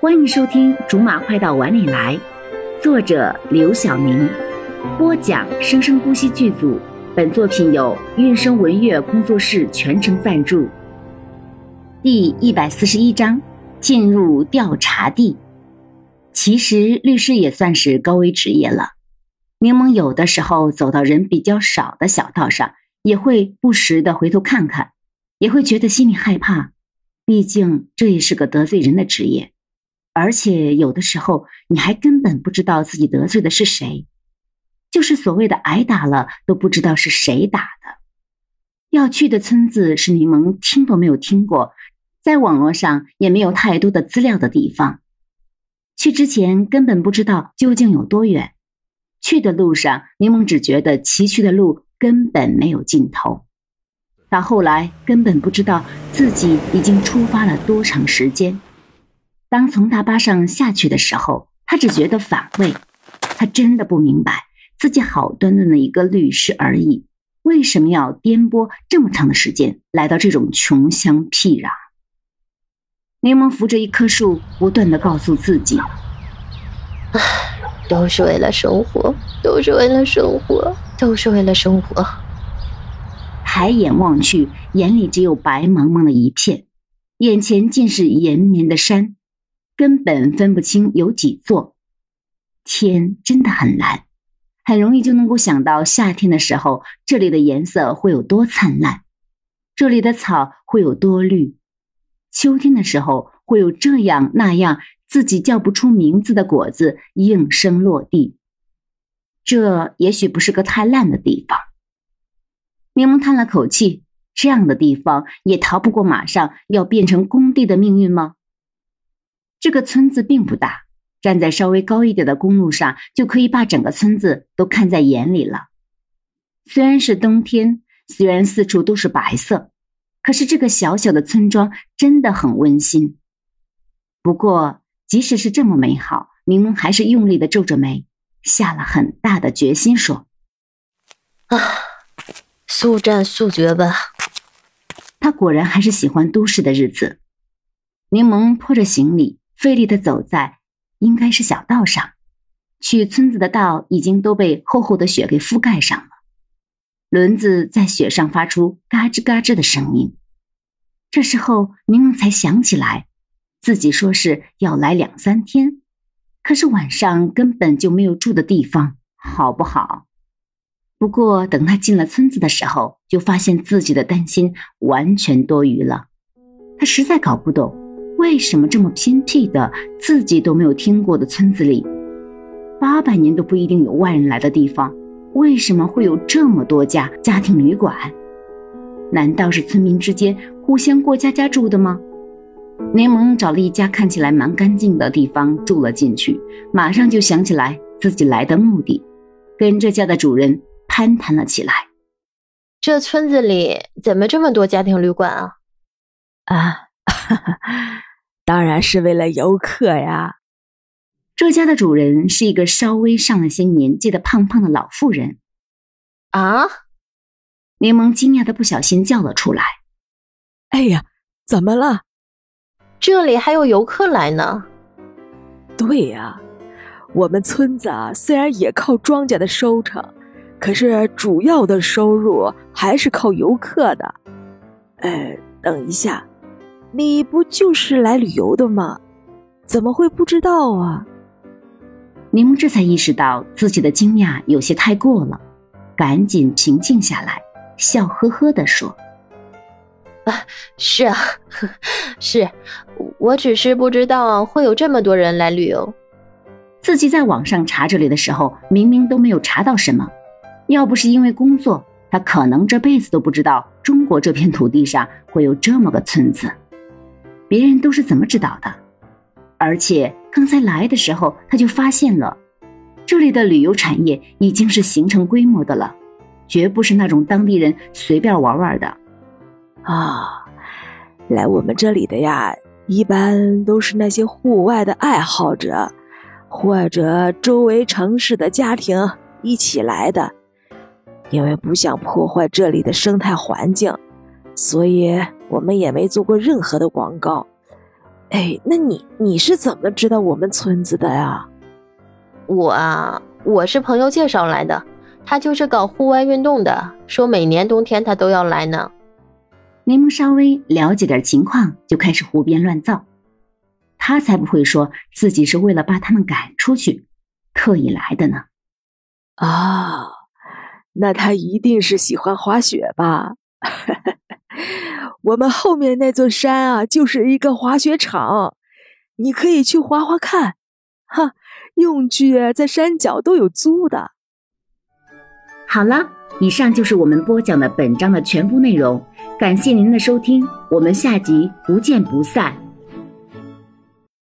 欢迎收听《竹马快到碗里来》，作者刘晓明，播讲生生呼吸剧组。本作品由韵声文乐工作室全程赞助。第一百四十一章：进入调查地。其实律师也算是高危职业了。柠檬有的时候走到人比较少的小道上，也会不时的回头看看，也会觉得心里害怕。毕竟这也是个得罪人的职业。而且有的时候，你还根本不知道自己得罪的是谁，就是所谓的挨打了都不知道是谁打的。要去的村子是柠檬听都没有听过，在网络上也没有太多的资料的地方。去之前根本不知道究竟有多远，去的路上，柠檬只觉得崎岖的路根本没有尽头。到后来，根本不知道自己已经出发了多长时间。当从大巴上下去的时候，他只觉得反胃。他真的不明白，自己好端端的一个律师而已，为什么要颠簸这么长的时间来到这种穷乡僻壤？柠檬扶着一棵树，不断的告诉自己：“唉，都是为了生活，都是为了生活，都是为了生活。”抬眼望去，眼里只有白茫茫的一片，眼前尽是延绵的山。根本分不清有几座，天真的很蓝，很容易就能够想到夏天的时候这里的颜色会有多灿烂，这里的草会有多绿，秋天的时候会有这样那样自己叫不出名字的果子应声落地。这也许不是个太烂的地方。柠檬叹了口气，这样的地方也逃不过马上要变成工地的命运吗？这个村子并不大，站在稍微高一点的公路上，就可以把整个村子都看在眼里了。虽然是冬天，虽然四处都是白色，可是这个小小的村庄真的很温馨。不过，即使是这么美好，柠檬还是用力的皱着眉，下了很大的决心，说：“啊，速战速决吧。”他果然还是喜欢都市的日子。柠檬拖着行李。费力的走在应该是小道上，去村子的道已经都被厚厚的雪给覆盖上了。轮子在雪上发出嘎吱嘎吱的声音。这时候柠檬才想起来，自己说是要来两三天，可是晚上根本就没有住的地方，好不好？不过等他进了村子的时候，就发现自己的担心完全多余了。他实在搞不懂。为什么这么偏僻的、自己都没有听过的村子里，八百年都不一定有外人来的地方，为什么会有这么多家家庭旅馆？难道是村民之间互相过家家住的吗？柠檬找了一家看起来蛮干净的地方住了进去，马上就想起来自己来的目的，跟这家的主人攀谈了起来。这村子里怎么这么多家庭旅馆啊？啊，哈哈。当然是为了游客呀！这家的主人是一个稍微上了些年纪的胖胖的老妇人。啊！柠檬惊讶的不小心叫了出来：“哎呀，怎么了？这里还有游客来呢？”对呀，我们村子啊，虽然也靠庄稼的收成，可是主要的收入还是靠游客的。呃，等一下。你不就是来旅游的吗？怎么会不知道啊？柠檬这才意识到自己的惊讶有些太过了，赶紧平静下来，笑呵呵的说：“啊，是啊，是，我只是不知道会有这么多人来旅游。自己在网上查这里的时候，明明都没有查到什么。要不是因为工作，他可能这辈子都不知道中国这片土地上会有这么个村子。”别人都是怎么知道的？而且刚才来的时候，他就发现了，这里的旅游产业已经是形成规模的了，绝不是那种当地人随便玩玩的。啊，来我们这里的呀，一般都是那些户外的爱好者，或者周围城市的家庭一起来的，因为不想破坏这里的生态环境，所以。我们也没做过任何的广告，哎，那你你是怎么知道我们村子的呀？我啊，我是朋友介绍来的，他就是搞户外运动的，说每年冬天他都要来呢。柠檬稍微了解点情况，就开始胡编乱造。他才不会说自己是为了把他们赶出去，特意来的呢。啊，那他一定是喜欢滑雪吧？我们后面那座山啊，就是一个滑雪场，你可以去滑滑看。哈，用具在山脚都有租的。好了，以上就是我们播讲的本章的全部内容，感谢您的收听，我们下集不见不散。